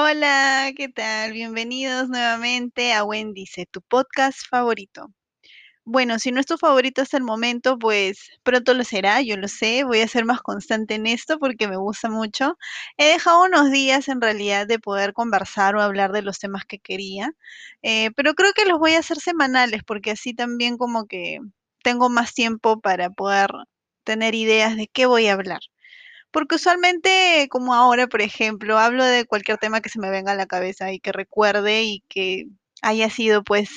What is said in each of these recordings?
Hola, ¿qué tal? Bienvenidos nuevamente a Wendice, tu podcast favorito. Bueno, si no es tu favorito hasta el momento, pues pronto lo será, yo lo sé, voy a ser más constante en esto porque me gusta mucho. He dejado unos días en realidad de poder conversar o hablar de los temas que quería, eh, pero creo que los voy a hacer semanales porque así también como que tengo más tiempo para poder tener ideas de qué voy a hablar. Porque usualmente, como ahora, por ejemplo, hablo de cualquier tema que se me venga a la cabeza y que recuerde y que haya sido, pues,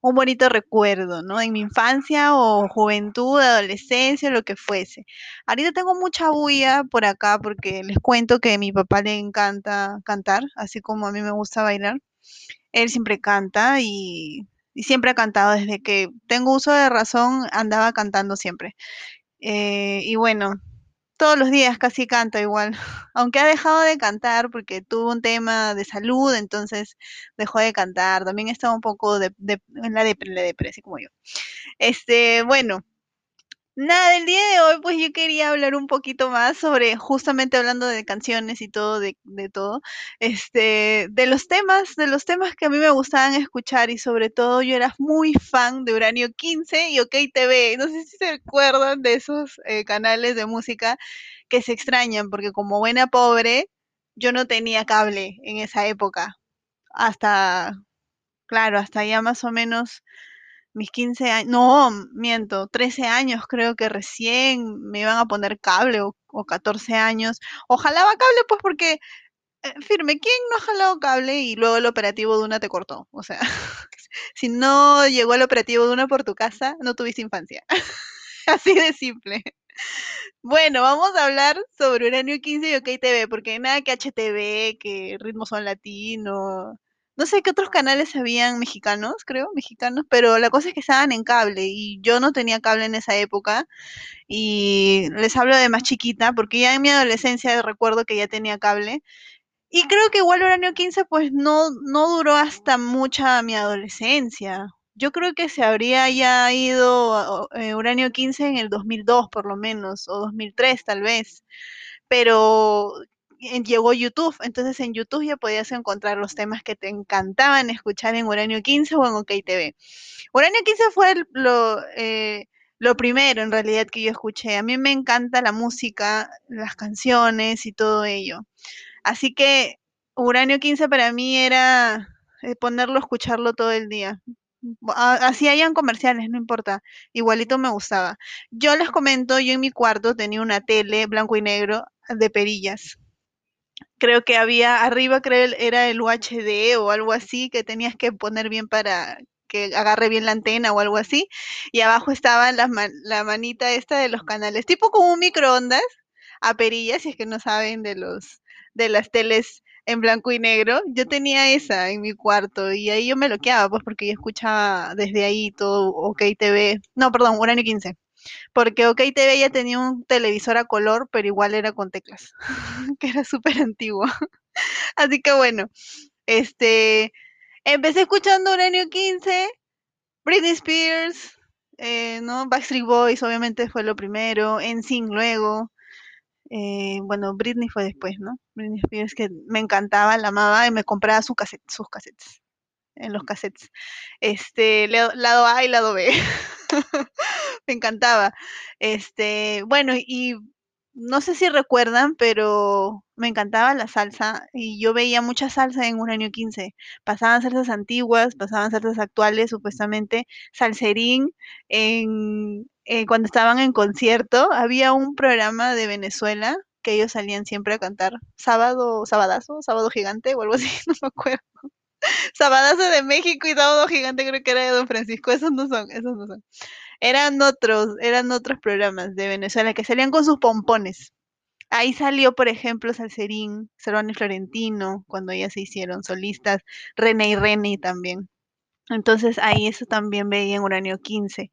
un bonito recuerdo, ¿no? En mi infancia o juventud, adolescencia, lo que fuese. Ahorita tengo mucha bulla por acá porque les cuento que a mi papá le encanta cantar, así como a mí me gusta bailar. Él siempre canta y, siempre ha cantado desde que tengo uso de razón, andaba cantando siempre. Eh, y bueno, todos los días casi canta igual, aunque ha dejado de cantar porque tuvo un tema de salud, entonces dejó de cantar. También estaba un poco de, de, en la depre, como yo. Este, bueno, Nada, el día de hoy, pues yo quería hablar un poquito más sobre, justamente hablando de canciones y todo, de, de todo, este, de los temas, de los temas que a mí me gustaban escuchar y sobre todo yo era muy fan de Uranio 15 y OK TV. No sé si se acuerdan de esos eh, canales de música que se extrañan, porque como buena pobre, yo no tenía cable en esa época. Hasta, claro, hasta ya más o menos mis 15 años, no, miento, 13 años creo que recién me iban a poner cable o, o 14 años. Ojalá va cable pues porque, eh, firme, ¿quién no ha jalado cable y luego el operativo de una te cortó? O sea, si no llegó el operativo de una por tu casa, no tuviste infancia. Así de simple. Bueno, vamos a hablar sobre Uranio 15 y OK TV, porque nada que HTV, que Ritmos son Latino, no sé qué otros canales habían mexicanos, creo, mexicanos, pero la cosa es que estaban en cable y yo no tenía cable en esa época y les hablo de más chiquita porque ya en mi adolescencia recuerdo que ya tenía cable y creo que igual Uranio 15 pues no, no duró hasta mucha mi adolescencia. Yo creo que se habría ya ido eh, Uranio 15 en el 2002 por lo menos, o 2003 tal vez. Pero llegó YouTube, entonces en YouTube ya podías encontrar los temas que te encantaban escuchar en Uranio 15 o en OK TV. Uranio 15 fue lo, eh, lo primero en realidad que yo escuché. A mí me encanta la música, las canciones y todo ello. Así que Uranio 15 para mí era eh, ponerlo, escucharlo todo el día. Así hayan comerciales, no importa. Igualito me gustaba. Yo les comento, yo en mi cuarto tenía una tele blanco y negro de perillas creo que había arriba, creo era el UHD o algo así, que tenías que poner bien para que agarre bien la antena o algo así, y abajo estaba la, la manita esta de los canales, tipo como un microondas a perillas, si es que no saben de los de las teles en blanco y negro, yo tenía esa en mi cuarto y ahí yo me bloqueaba, pues porque yo escuchaba desde ahí todo OK TV, no, perdón, Uranio 15 porque OK TV ya tenía un televisor a color, pero igual era con teclas, que era súper antiguo. Así que bueno, este, empecé escuchando Uranio 15, Britney Spears, eh, ¿no? Backstreet Boys obviamente fue lo primero, NSYNC luego, eh, bueno, Britney fue después, ¿no? Britney Spears que me encantaba, la amaba y me compraba su cassette, sus cassettes en los cassettes. Este, lado A y lado B. me encantaba. Este, bueno, y no sé si recuerdan, pero me encantaba la salsa y yo veía mucha salsa en Uranio 15. Pasaban salsas antiguas, pasaban salsas actuales, supuestamente. Salserín, en, eh, cuando estaban en concierto, había un programa de Venezuela que ellos salían siempre a cantar. Sábado, sabadazo, sábado gigante o algo así, no me acuerdo. Sabadazo de México y Sábado Gigante creo que era de Don Francisco, esos no son, esos no son. Eran otros, eran otros programas de Venezuela que salían con sus pompones. Ahí salió, por ejemplo, Salserín, Cervano y Florentino, cuando ya se hicieron solistas, René y René también. Entonces ahí eso también veía en Uranio 15.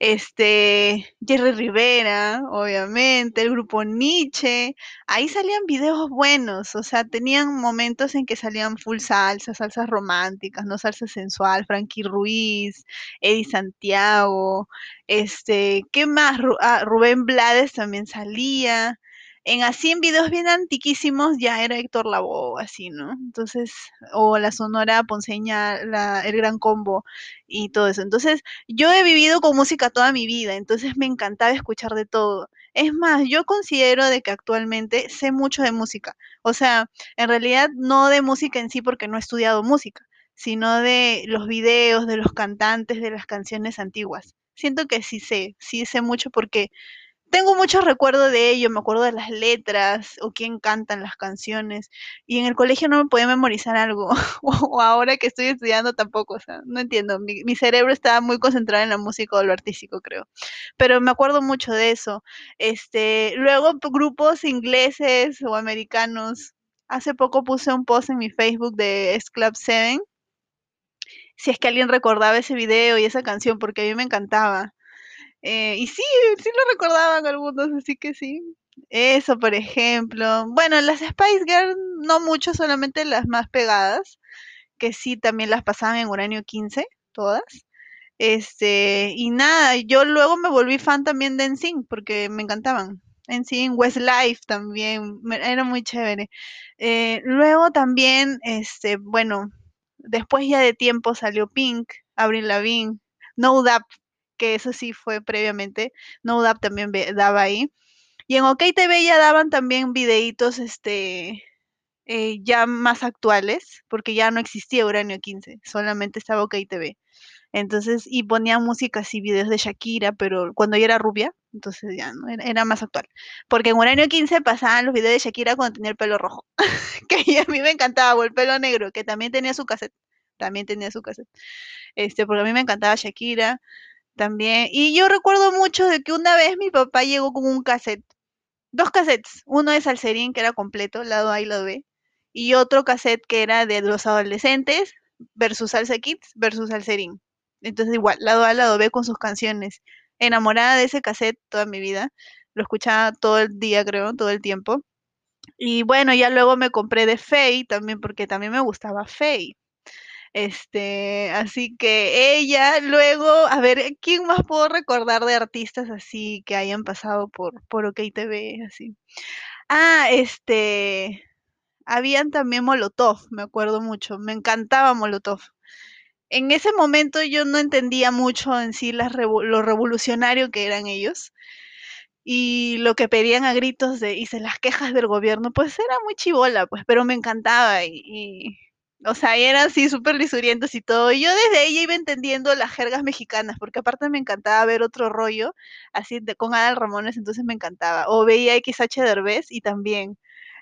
Este, Jerry Rivera, obviamente, el grupo Nietzsche, ahí salían videos buenos, o sea, tenían momentos en que salían full salsa, salsas románticas, no salsa sensual, Frankie Ruiz, Eddie Santiago, este, ¿qué más? Ah, Rubén Blades también salía, En así, en videos bien antiquísimos, ya era Héctor Lavoe, así, ¿no? Entonces, o la Sonora Ponceña, la, el Gran Combo y todo eso. Entonces, yo he vivido con música toda mi vida, entonces me encantaba escuchar de todo. Es más, yo considero de que actualmente sé mucho de música. O sea, en realidad no de música en sí porque no he estudiado música, sino de los videos, de los cantantes, de las canciones antiguas. Siento que sí sé, sí sé mucho porque tengo muchos recuerdos de ello, me acuerdo de las letras o quién cantan las canciones. Y en el colegio no me podía memorizar algo, o ahora que estoy estudiando tampoco, o sea, no entiendo. Mi, mi cerebro estaba muy concentrado en la música o lo artístico, creo. Pero me acuerdo mucho de eso. Este, luego grupos ingleses o americanos. Hace poco puse un post en mi Facebook de S Club 7 si es que alguien recordaba ese video y esa canción, porque a mí me encantaba. Eh, y sí, sí lo recordaban algunos, así que sí. Eso, por ejemplo. Bueno, las Spice Girls, no mucho, solamente las más pegadas, que sí también las pasaban en Uranio 15, todas. Este, y nada, yo luego me volví fan también de NSYNC, porque me encantaban. NSYNC, Westlife también, era muy chévere. Eh, luego también, este, bueno, después ya de tiempo salió Pink, Avril Lavigne, No Doubt, que eso sí fue previamente, No Doubt también daba ahí. Y en OK TV ya daban también videitos, este, eh, ya más actuales, porque ya no existía Uranio 15, solamente estaba OK TV. Entonces, y ponían música así, videos de Shakira, pero cuando ella era rubia, entonces ya era más actual. Porque en Uranio 15 pasaban los videos de Shakira cuando tenía el pelo rojo, que a mí me encantaba, o el pelo negro, que también tenía su cassette, también tenía su cassette. Este, porque a mí me encantaba Shakira también. Y yo recuerdo mucho de que una vez mi papá llegó con un cassette, dos cassettes, uno de Salserín, que era completo, lado A y lado B, y otro cassette que era de los adolescentes versus Salsa Kids versus Salserín. Entonces igual, lado A, lado B con sus canciones. Enamorada de ese cassette toda mi vida. Lo escuchaba todo el día, creo, todo el tiempo. Y bueno, ya luego me compré de Faye también porque también me gustaba Faye. Este, así que ella, luego, a ver, ¿quién más puedo recordar de artistas así que hayan pasado por, por OK TV, así? Ah, este, habían también Molotov, me acuerdo mucho, me encantaba Molotov. En ese momento yo no entendía mucho en sí las revo- lo revolucionario que eran ellos y lo que pedían a gritos de, se las quejas del gobierno, pues era muy chivola, pues, pero me encantaba y, o sea, eran así súper lisurientos y todo. Y yo desde ella iba entendiendo las jergas mexicanas, porque aparte me encantaba ver otro rollo, así de, con Adal Ramones, entonces me encantaba. O veía XH Derbez y también.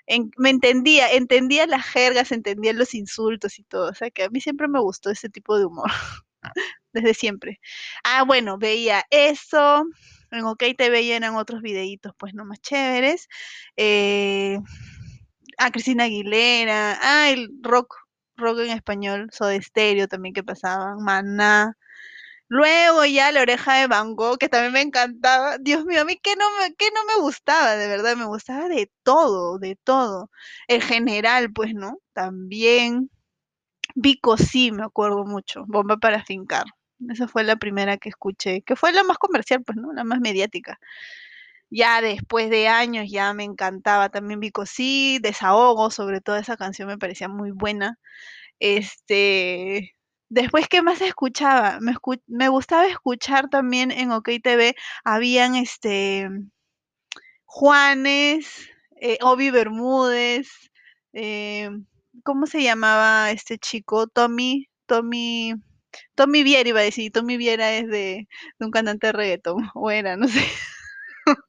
En, me entendía, entendía las jergas, entendía los insultos y todo. O sea, que a mí siempre me gustó ese tipo de humor, desde siempre. Ah, bueno, veía eso. En OK TV ya eran otros videitos, pues, no más chéveres. Eh, a Cristina Aguilera, ah, el rock, rock en español, Soda Stereo también que pasaban, Maná. Luego ya La Oreja de Van Gogh, que también me encantaba. Dios mío, a mí que no me, que no me gustaba, de verdad, me gustaba de todo, de todo. El general, pues, ¿no? También. Vico sí, me acuerdo mucho. Bomba para fincar. Esa fue la primera que escuché, que fue la más comercial, pues, ¿no? La más mediática. Ya después de años ya me encantaba también Vico sí, Desahogo, sobre todo esa canción me parecía muy buena. Este, después, ¿qué más escuchaba? Me, me gustaba escuchar también en OK TV, habían este Juanes, eh, Obi Bermúdez, eh, ¿cómo se llamaba este chico? Tommy, Tommy, Tommy Viera iba a decir, Tommy Viera es de, de un cantante de reggaetón, o era, no sé.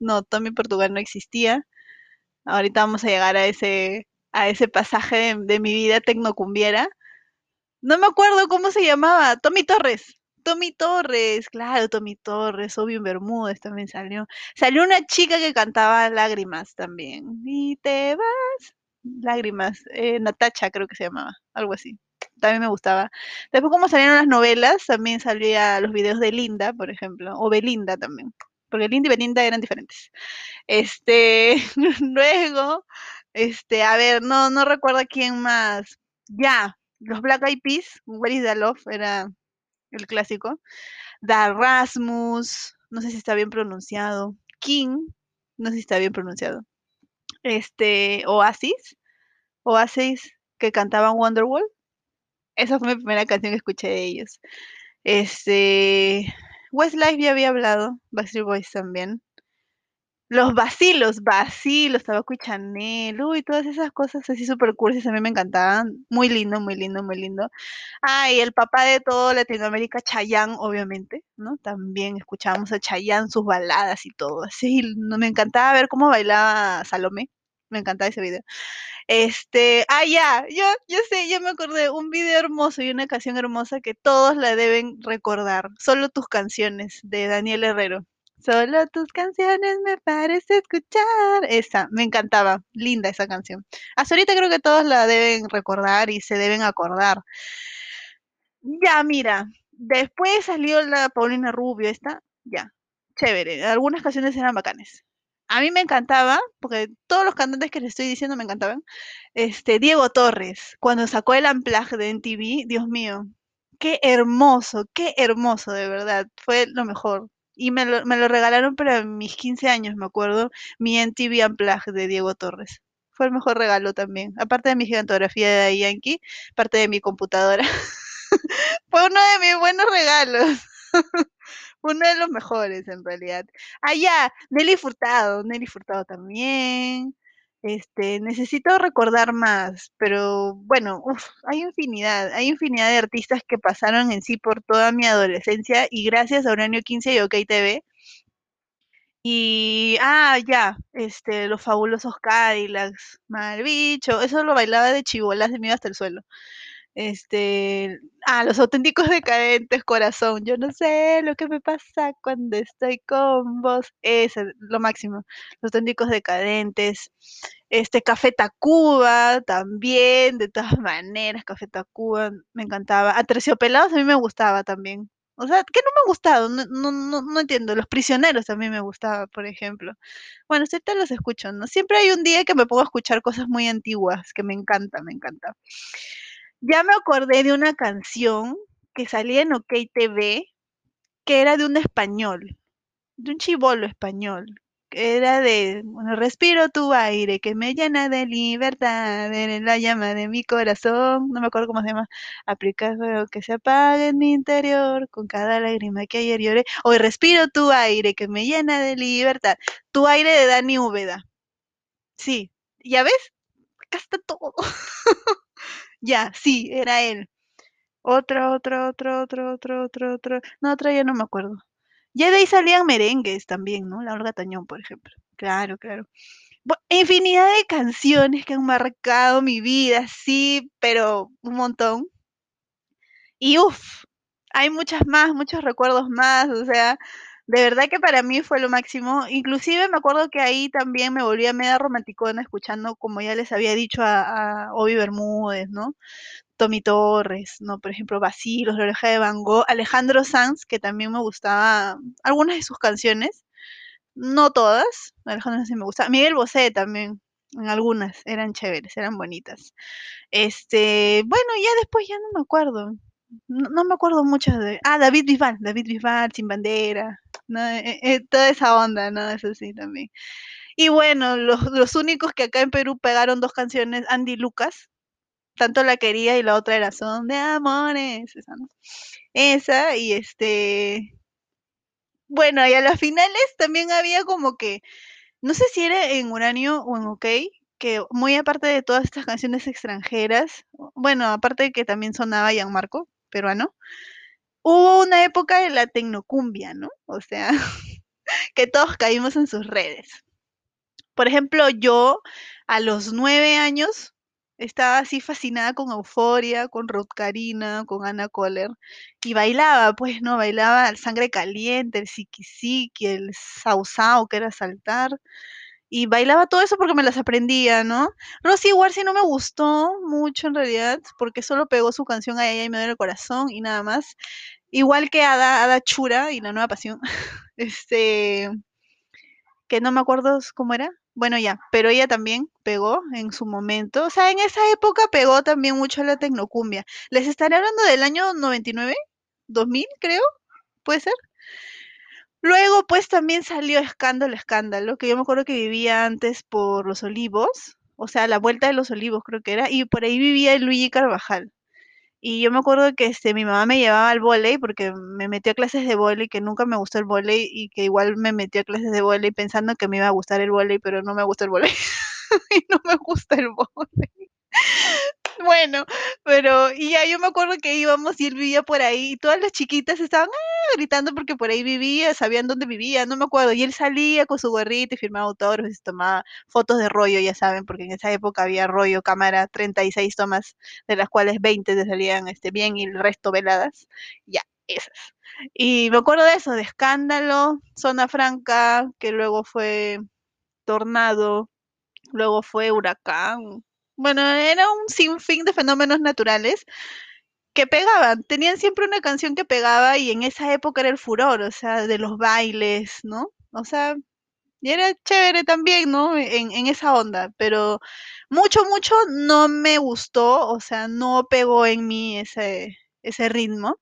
no, Tommy Portugal no existía. Ahorita vamos a llegar a ese, a ese pasaje de, mi vida tecnocumbiera. No me acuerdo cómo se llamaba, Tommy Torres. Tommy Torres, claro, Tommy Torres, Obvio Bermúdez también salió. Salió una chica que cantaba Lágrimas también. Y te vas. Lágrimas, eh, Natacha creo que se llamaba, algo así. También me gustaba. Después, como salieron las novelas, también salía los videos de Linda, por ejemplo, o Belinda también. Porque Linda y Belinda eran diferentes. Este, luego, este, a ver, no, no recuerdo quién más. Ya, los Black Eyed Peas, Where is the Love era el clásico. Da Rasmus, no sé si está bien pronunciado. King, no sé si está bien pronunciado. este, Oasis, Oasis que cantaban Wonderwall. Esa fue mi primera canción que escuché de ellos. Este, Westlife ya había hablado, Backstreet Boys también. Los vacilos, vacilos, Tabaco y Chanel, uy, todas esas cosas así super cursis a mí me encantaban. Muy lindo, muy lindo, muy lindo. Ah, y el papá de todo Latinoamérica, Chayanne, obviamente, ¿no? También escuchábamos a Chayanne, sus baladas y todo. Así, no, me encantaba ver cómo bailaba Salomé. Me encantaba ese video. Este, ah, ya, yo, yo sé, ya me acordé, un video hermoso y una canción hermosa que todos la deben recordar. Solo tus canciones, de Daniel Herrero. Solo tus canciones me parece escuchar. Esa, me encantaba. Linda esa canción. Hasta ahorita creo que todos la deben recordar y se deben acordar. Ya, mira, después salió la Paulina Rubio, esta, ya, chévere. Algunas canciones eran bacanes. A mí me encantaba, porque todos los cantantes que les estoy diciendo me encantaban. Este, Diego Torres, cuando sacó el Amplage de NTV, Dios mío, qué hermoso, qué hermoso, de verdad. Fue lo mejor. Y me lo, me lo regalaron para mis 15 años, me acuerdo, mi NTV Unplugged de Diego Torres. Fue el mejor regalo también. Aparte de mi gigantografía de Yankee, parte de mi computadora. Fue uno de mis buenos regalos. uno de los mejores, en realidad. Ah, ya, Nelly Furtado, Nelly Furtado también. Este, necesito recordar más, pero bueno, hay infinidad, hay infinidad de artistas que pasaron en sí por toda mi adolescencia y gracias a Uranio 15 y OK TV. Y, ah, ya, este, los fabulosos Cadillacs, mal bicho, eso lo bailaba de chibolas de mí hasta el suelo. Este, ah, los auténticos decadentes, corazón. Yo no sé lo que me pasa cuando estoy con vos. Es lo máximo. Los auténticos decadentes. Este, Café Tacuba también, de todas maneras, Café Tacuba me encantaba. A Terciopelados a mí me gustaba también. O sea, ¿qué no me ha gustado? No, no, no, no entiendo. Los prisioneros también me gustaba, por ejemplo. Bueno, te los escucho, ¿no? Siempre hay un día que me a escuchar cosas muy antiguas, que me encanta, me encanta. Ya me acordé de una canción que salía en OK TV, que era de un español, de un chibolo español, que era de, bueno, respiro tu aire que me llena de libertad, eres la llama de mi corazón, no me acuerdo cómo se llama, aplica fuego que se apague en mi interior con cada lágrima que ayer lloré, hoy respiro tu aire que me llena de libertad, tu aire de Dani Úbeda. Sí, ¿ya ves? Acá está todo. Ya, sí, era él. Otra, otra, otra, otra, otra, otra, otra. No, otra ya no me acuerdo. Ya de ahí salían merengues también, ¿no? La Olga Tañón, por ejemplo. Claro, claro. infinidad de canciones que han marcado mi vida, sí, pero un montón. Y uff, hay muchas más, muchos recuerdos más, o sea, de verdad que para mí fue lo máximo. Inclusive me acuerdo que ahí también me volvía media romanticona escuchando, como ya les había dicho, a, a Obi Bermúdez, ¿no? Tommy Torres, ¿no? Por ejemplo, Basilos, La Oreja de Van Gogh, Alejandro Sanz, que también me gustaba algunas de sus canciones, no todas, Alejandro Sanz me gusta, Miguel Bosé también, en algunas, eran chéveres, eran bonitas. Este, bueno, ya después ya no me acuerdo, no, no me acuerdo mucho de, ah, David Bisbal, David Bisbal, Sin Bandera, ¿no? Eh, eh, toda esa onda, ¿no? Eso sí también. Y bueno, los, los únicos que acá en Perú pegaron dos canciones, Andy Lucas, tanto la quería y la otra era Son de Amores, esa, ¿no? Esa, y este... Bueno, y a las finales también había como que, no sé si era en Uranio o en OK, que muy aparte de todas estas canciones extranjeras, bueno, aparte de que también sonaba Gianmarco, peruano, hubo una época de la tecnocumbia, ¿no? O sea, que todos caímos en sus redes. Por ejemplo, yo a los nueve años estaba así fascinada con Euforia, con Ruth Karina, con Ana Kohler, y bailaba, pues, ¿no? Bailaba el sangre caliente, el siki el sausao, que era saltar, y bailaba todo eso porque me las aprendía, ¿no? Rosy Warsi no me gustó mucho en realidad, porque solo pegó su canción a ella y me duele el corazón y nada más. Igual que Ada, Ada Chura y La Nueva Pasión. este, que no me acuerdo cómo era. Bueno, ya, pero ella también pegó en su momento. O sea, en esa época pegó también mucho la tecnocumbia. ¿Les estaré hablando del año 99? ¿2000, creo? ¿Puede ser? Luego, pues también salió Escándalo, Escándalo, que yo me acuerdo que vivía antes por Los Olivos, o sea, la vuelta de Los Olivos creo que era, y por ahí vivía Luigi Carvajal. Y yo me acuerdo que este, mi mamá me llevaba al vóley porque me metió a clases de vóley, que nunca me gustó el vóley y que igual me metió a clases de vóley pensando que me iba a gustar el vóley, pero no me gusta el vóley. y no me gusta el vóley. Bueno, pero y ya yo me acuerdo que íbamos y él vivía por ahí y todas las chiquitas estaban ¡ah! gritando porque por ahí vivía, sabían dónde vivía, no me acuerdo. Y él salía con su gorrito y firmaba autógrafos y se tomaba fotos de rollo, ya saben, porque en esa época había rollo, cámara, 36 tomas, de las cuales 20 te salían este, bien y el resto veladas. Ya, esas. Y me acuerdo de eso, de escándalo, zona franca, que luego fue tornado, luego fue huracán, bueno, era un sinfín de fenómenos naturales que pegaban. Tenían siempre una canción que pegaba y en esa época era el furor, o sea, de los bailes, ¿no? O sea, y era chévere también, ¿no? En, esa onda, pero mucho, mucho no me gustó, o sea, no pegó en mí ese, ese ritmo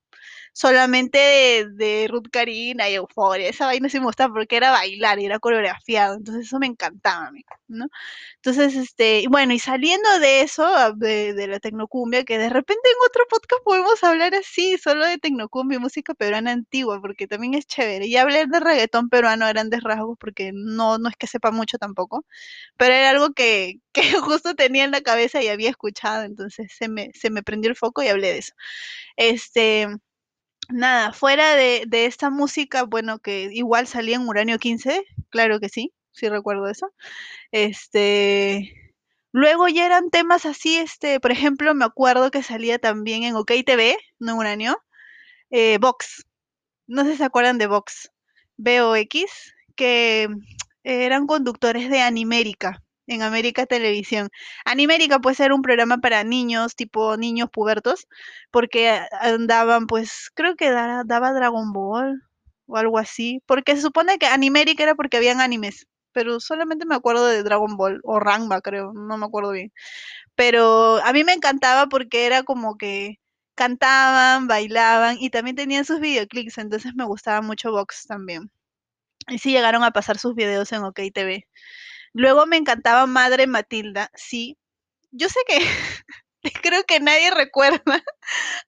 solamente de, de Ruth Karina y Euforia. Esa vaina sí me gustaba porque era bailar y era coreografiado, entonces eso me encantaba a mí, ¿no? Entonces, este, bueno, y saliendo de eso, de, de la tecnocumbia, que de repente en otro podcast podemos hablar así, solo de tecnocumbia y música peruana antigua, porque también es chévere. Y hablar de reggaetón peruano a grandes rasgos, porque no, no es que sepa mucho tampoco, pero era algo que, que justo tenía en la cabeza y había escuchado, entonces se me, se me prendió el foco y hablé de eso. Este, Nada, fuera de, de esta música, bueno, que igual salía en Uranio 15, claro que sí, sí recuerdo eso. Este, luego ya eran temas así, este, por ejemplo, me acuerdo que salía también en OK TV, no en Uranio, eh, Vox. No sé si se acuerdan de Vox, VOX, que eran conductores de Animérica en América Televisión. Animérica puede ser un programa para niños, tipo niños pubertos, porque andaban, pues, creo que da, daba Dragon Ball o algo así, porque se supone que Animérica era porque habían animes, pero solamente me acuerdo de Dragon Ball o Ranma, creo, no me acuerdo bien. Pero a mí me encantaba porque era como que cantaban, bailaban y también tenían sus videoclips, entonces me gustaba mucho Vox también. Y sí llegaron a pasar sus videos en OK TV. Luego me encantaba Madre Matilda, sí. Yo sé que creo que nadie recuerda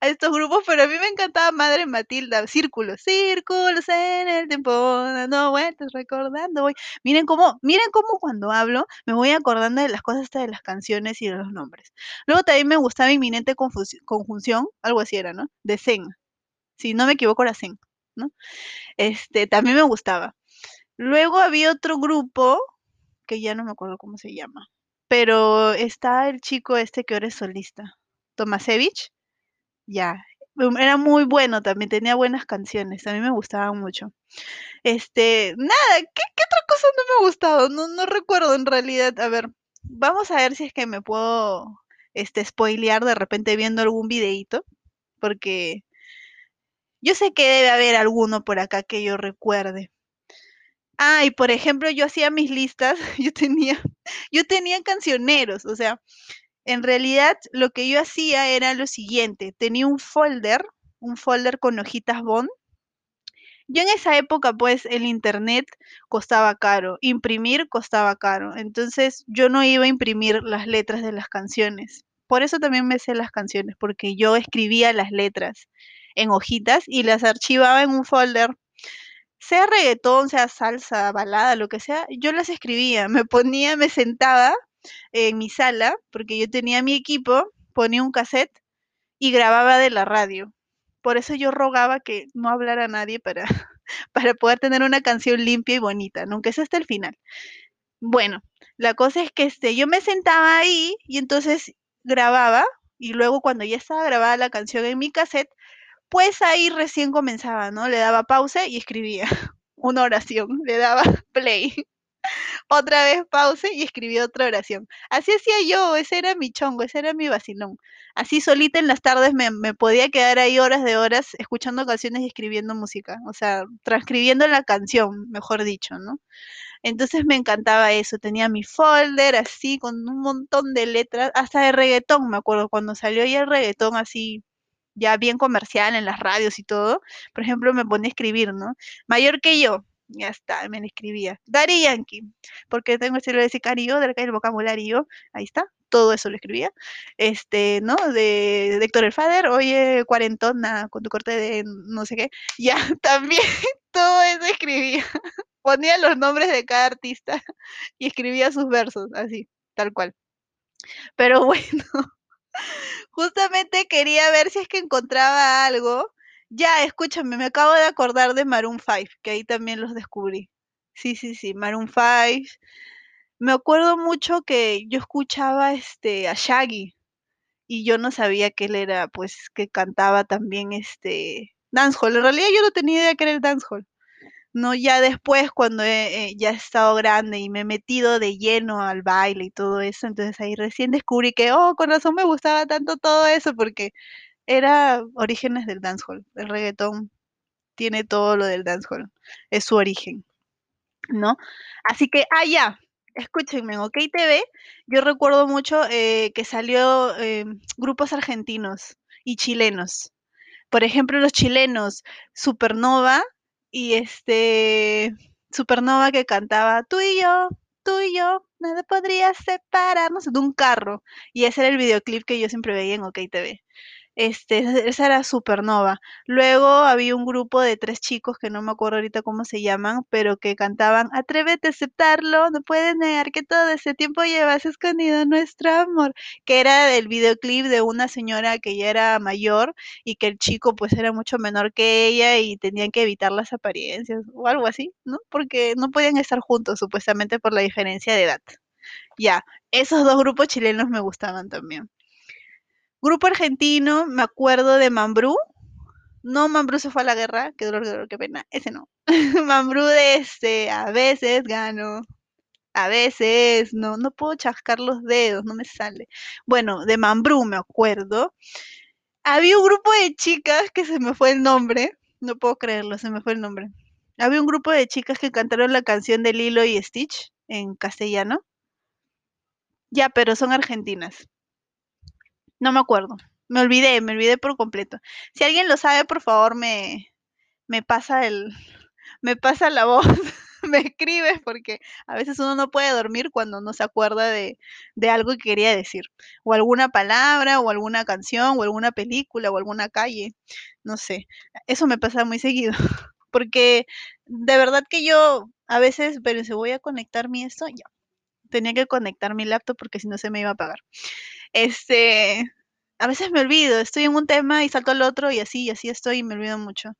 a estos grupos, pero a mí me encantaba Madre Matilda, círculos, círculos en el tiempo, dando vueltas, recordando. Voy. Miren cómo, miren cómo cuando hablo me voy acordando de las cosas de las canciones y de los nombres. Luego también me gustaba Inminente Conjunción, algo así era, ¿no? De Zen. Si no me equivoco era Zen, ¿no? Este, también me gustaba. Luego había otro grupo que ya no me acuerdo cómo se llama. Pero está el chico este que ahora es solista, Tomasevich. Ya, um, era muy bueno también, tenía buenas canciones, a mí me gustaban mucho. Este, nada, ¿qué, otra cosa no me ha gustado? No, no recuerdo en realidad. A ver, vamos a ver si es que me puedo este, spoilear de repente viendo algún videíto, porque yo sé que debe haber alguno por acá que yo recuerde. Ah, y por ejemplo, yo hacía mis listas, yo tenía, yo tenía cancioneros, o sea, en realidad lo que yo hacía era lo siguiente, tenía un folder, un folder con hojitas Bond. Yo en esa época, pues, el internet costaba caro, imprimir costaba caro, entonces yo no iba a imprimir las letras de las canciones. Por eso también me sé las canciones, porque yo escribía las letras en hojitas y las archivaba en un folder sea reggaetón, sea salsa, balada, lo que sea, yo las escribía, me ponía, me sentaba en mi sala, porque yo tenía mi equipo, ponía un cassette y grababa de la radio. Por eso yo rogaba que no hablara nadie para, para poder tener una canción limpia y bonita, nunca es hasta el final. Bueno, la cosa es que este, yo me sentaba ahí y entonces grababa y luego cuando ya estaba grabada la canción en mi cassette, pues ahí recién comenzaba, ¿no? Le daba pausa y escribía una oración, le daba play. Otra vez pausa y escribía otra oración. Así hacía yo, ese era mi chongo, ese era mi vacilón. Así solita en las tardes me, podía quedar ahí horas de horas escuchando canciones y escribiendo música, o sea, transcribiendo la canción, mejor dicho, ¿no? Entonces me encantaba eso, tenía mi folder así con un montón de letras, hasta de reggaetón, me acuerdo, cuando salió ya el reggaetón así ya bien comercial en las radios y todo, por ejemplo, me ponía a escribir, ¿no? Mayor que yo, Ya está, me lo escribía. Daddy Yankee, porque tengo estilo de sicario, del el vocabulario, ahí está, todo eso lo escribía. Este, ¿no? De, de Héctor el Fader, oye, cuarentona, con tu corte de no sé qué. Ya, también todo eso escribía. Ponía los nombres de cada artista y escribía sus versos, así, tal cual. Pero bueno, justamente quería ver si es que encontraba algo. Ya, escúchame, me acabo de acordar de Maroon 5, que ahí también los descubrí. Sí, sí, sí, Maroon 5. Me acuerdo mucho que yo escuchaba este a Shaggy y yo no sabía que él era, pues, que cantaba también este dancehall. En realidad yo no tenía idea que era el dancehall. No, ya después cuando he, eh, ya he estado grande y me he metido de lleno al baile y todo eso, entonces ahí recién descubrí que, oh, con razón me gustaba tanto todo eso porque era orígenes del dancehall. El reggaetón tiene todo lo del dancehall, es su origen, ¿no? Así que, ah, ya, escúchenme, en OK TV, yo recuerdo mucho eh, que salió eh, grupos argentinos y chilenos. Por ejemplo, los chilenos, Supernova y este Supernova que cantaba tú y yo, tú y yo, nada podría separarnos de un carro. Y ese era el videoclip que yo siempre veía en OK TV. Este, esa era Supernova. Luego había un grupo de tres chicos que no me acuerdo ahorita cómo se llaman, pero que cantaban Atrévete a aceptarlo, no puedes negar que todo ese tiempo llevas escondido nuestro amor, que era el videoclip de una señora que ya era mayor y que el chico pues era mucho menor que ella y tenían que evitar las apariencias o algo así, ¿no? Porque no podían estar juntos supuestamente por la diferencia de edad. Ya, esos dos grupos chilenos me gustaban también. Grupo argentino, me acuerdo de Mambrú. No, Mambrú se fue a la guerra, qué dolor, qué dolor, qué pena. Ese no. Mambrú de este, a veces gano, a veces no, no puedo chascar los dedos, no me sale. Bueno, de Mambrú me acuerdo. Había un grupo de chicas que se me fue el nombre, no puedo creerlo, se me fue el nombre. Había un grupo de chicas que cantaron la canción de Lilo y Stitch en castellano. Ya, pero son argentinas. No me acuerdo. Me olvidé, me olvidé por completo. Si alguien lo sabe, por favor, me, me pasa el, me pasa la voz, me escribes, porque a veces uno no puede dormir cuando no se acuerda de, de algo que quería decir. O alguna palabra, o alguna canción, o alguna película, o alguna calle. No sé. Eso me pasa muy seguido. Porque de verdad que yo a veces, pero si voy a conectar mi esto, ya. Tenía que conectar mi laptop porque si no se me iba a apagar. Este, a veces me olvido, estoy en un tema y salto al otro y así, y así estoy y me olvido mucho.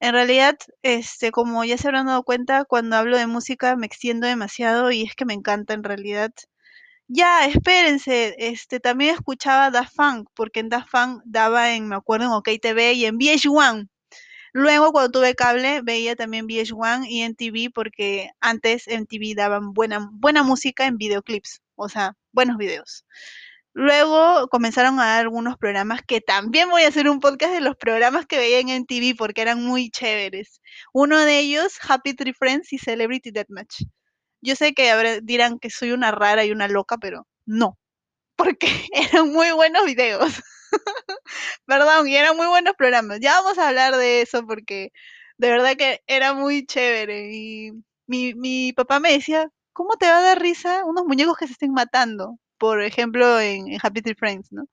En realidad, este, como ya se habrán dado cuenta, cuando hablo de música me extiendo demasiado y es que me encanta en realidad. Ya, espérense, este, también escuchaba Da Funk, porque en Da Funk daba en, me acuerdo, en OK y en VH1. Luego, cuando tuve cable, veía también VH1 y en TV, porque antes en TV daban buena, buena música en videoclips, o sea, buenos videos. Luego comenzaron a dar algunos programas que también voy a hacer un podcast de los programas que veían en TV porque eran muy chéveres. Uno de ellos, Happy Tree Friends y Celebrity Deathmatch. Yo sé que dirán que soy una rara y una loca, pero no, porque eran muy buenos videos. Perdón, y eran muy buenos programas. Ya vamos a hablar de eso porque de verdad que era muy chévere. Y mi, mi papá me decía, ¿cómo te va a dar risa unos muñecos que se estén matando? Por ejemplo, en, Happy Tree Friends, ¿no?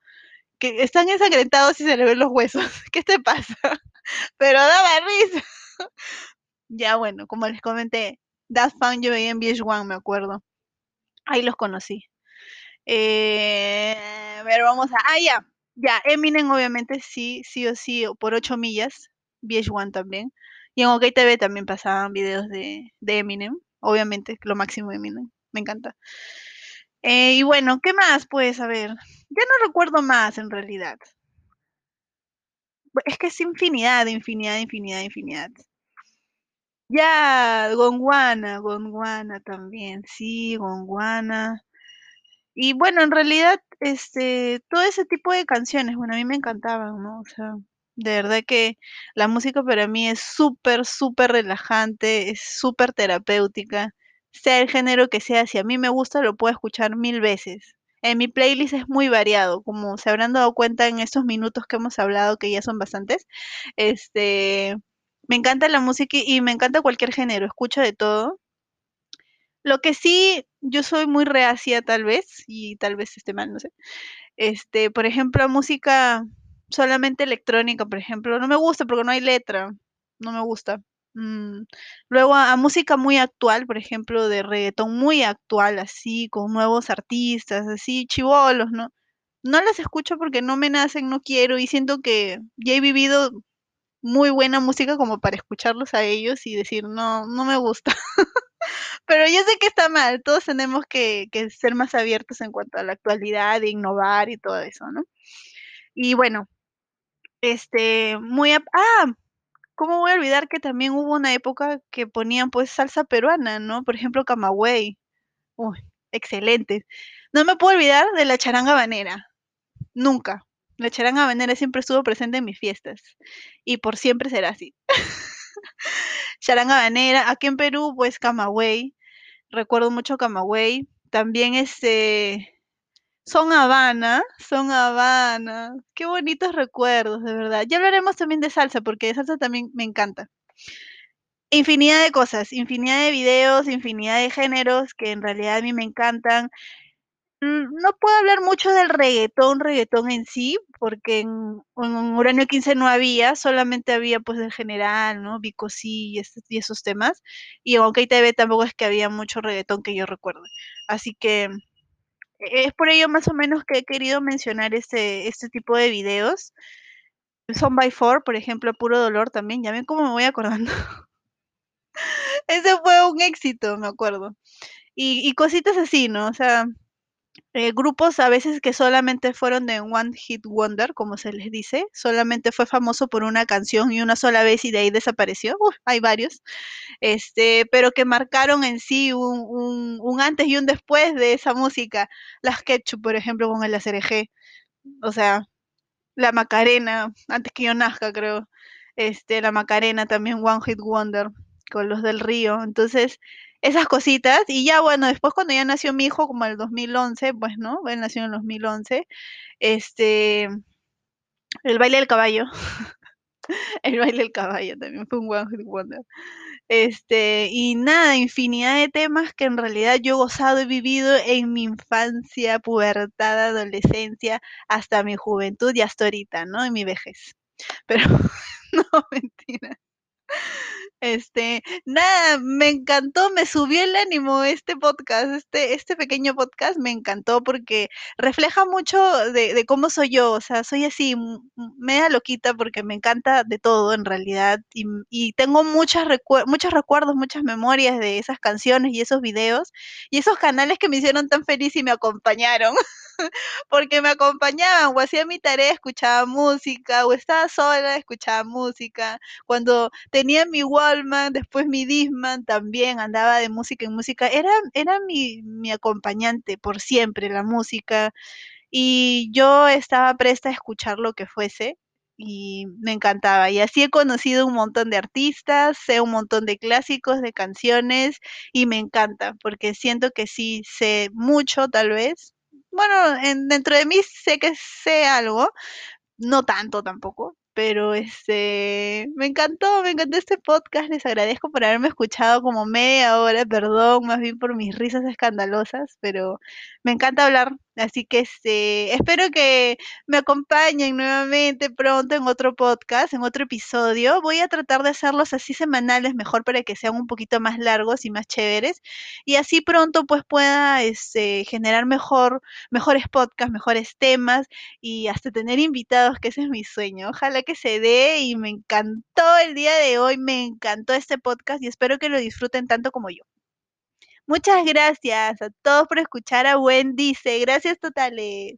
Que están ensangrentados y se le ven los huesos. ¿Qué te pasa? Pero daba risa. ya bueno, como les comenté, Daft Punk yo veía en VH1, me acuerdo. Ahí los conocí. Eh, pero vamos a... Ah, ya. Ya, Eminem obviamente sí, sí o sí, por 8 millas. VH1 también. Y en OK TV también pasaban videos de, de Eminem. Obviamente, lo máximo de Eminem. Me encanta. Eh, y bueno, ¿qué más? Pues, a ver, ya no recuerdo más en realidad. Es que es infinidad, infinidad, infinidad, infinidad. Ya, Gonguana, Gonguana también, sí, Gonguana. Y bueno, en realidad, este, todo ese tipo de canciones, bueno, a mí me encantaban, ¿no? O sea, de verdad que la música para mí es súper, súper relajante, es súper terapéutica sea el género que sea, si a mí me gusta, lo puedo escuchar mil veces. En mi playlist es muy variado, como se habrán dado cuenta en estos minutos que hemos hablado, que ya son bastantes. Este, Me encanta la música y me encanta cualquier género, escucho de todo. Lo que sí, yo soy muy reacia tal vez, y tal vez esté mal, no sé. Este, por ejemplo, música solamente electrónica, por ejemplo, no me gusta porque no hay letra, no me gusta. Mm, luego a, música muy actual, por ejemplo, de reggaetón muy actual, así, con nuevos artistas, así, chibolos, ¿no? No las escucho porque no me nacen, no quiero, y siento que ya he vivido muy buena música como para escucharlos a ellos y decir: "No, no me gusta". Pero yo sé que está mal, todos tenemos que ser más abiertos en cuanto a la actualidad, de innovar y todo eso, ¿no? Y bueno, este, muy ah, ¿cómo voy a olvidar que también hubo una época que ponían, pues, salsa peruana, ¿no? Por ejemplo, Camagüey. Uy, excelente. No me puedo olvidar de la charanga habanera, nunca. La charanga habanera siempre estuvo presente en mis fiestas, y por siempre será así. Charanga habanera, aquí en Perú, pues, Camagüey, recuerdo mucho Camagüey, también, este, Son Habana, Son Habana, qué bonitos recuerdos, de verdad. Ya hablaremos también de salsa, porque de salsa también me encanta. Infinidad de cosas, infinidad de videos, infinidad de géneros que en realidad a mí me encantan. Mm, no puedo hablar mucho del reguetón, reguetón en sí, porque en en Uranio 15 no había, solamente había, pues, El General, ¿no? Vico sí, y y esos temas. Y en Okey TV tampoco es que había mucho reguetón que yo recuerde. Así que, es por ello más o menos que he querido mencionar este este tipo de videos. Son by Four, por ejemplo, Puro Dolor también, ¿ya ven cómo me voy acordando? Ese fue un éxito, me acuerdo. Y y cositas así, ¿no? O sea, eh, grupos a veces que solamente fueron de One Hit Wonder, como se les dice, solamente fue famoso por una canción y una sola vez y de ahí desapareció, hay varios, este, pero que marcaron en sí un un un antes y un después de esa música. Las Ketchup, por ejemplo, con el Aserejé, o sea, La Macarena, antes que yo nazca, creo. Este, La Macarena también One Hit Wonder, con Los del Río. Entonces, esas cositas, y ya bueno, después cuando ya nació mi hijo, como el 2011, pues, ¿no? Él nació en el 2011, este El Baile del Caballo. El Baile del Caballo también fue un Wonder. Este, y nada, infinidad de temas que en realidad yo he gozado y vivido en mi infancia, pubertad, adolescencia, hasta mi juventud y hasta ahorita, ¿no? En mi vejez. Pero no, mentira. Este, nada, me encantó, me subió el ánimo este podcast, este este pequeño podcast me encantó porque refleja mucho de de cómo soy yo, o sea, soy así, media loquita porque me encanta de todo en realidad, y tengo muchas recue muchos recuerdos, muchas memorias de esas canciones y esos videos, y esos canales que me hicieron tan feliz y me acompañaron, porque me acompañaban, o hacía mi tarea, escuchaba música, o estaba sola, escuchaba música. Cuando tenía mi Walkman, después mi Discman, también andaba de música en música. Era era mi mi acompañante por siempre, la música, y yo estaba presta a escuchar lo que fuese, y me encantaba. Y así he conocido un montón de artistas, sé un montón de clásicos, de canciones, y me encanta, porque siento que sí sé mucho, tal vez. Bueno, en dentro de mí sé que sé algo, no tanto tampoco, pero, este, me encantó, me encantó este podcast, les agradezco por haberme escuchado como media hora, perdón, más bien por mis risas escandalosas, pero me encanta hablar, así que, este, espero que me acompañen nuevamente pronto en otro podcast, en otro episodio. Voy a tratar de hacerlos así semanales, mejor para que sean un poquito más largos y más chéveres, y así pronto, pues, pueda, este, generar mejor mejores podcasts, mejores temas, y hasta tener invitados, que ese es mi sueño. Ojalá que se dé, y me encantó el día de hoy, me encantó este podcast, y espero que lo disfruten tanto como yo. Muchas gracias a todos por escuchar a Wendice, gracias totales.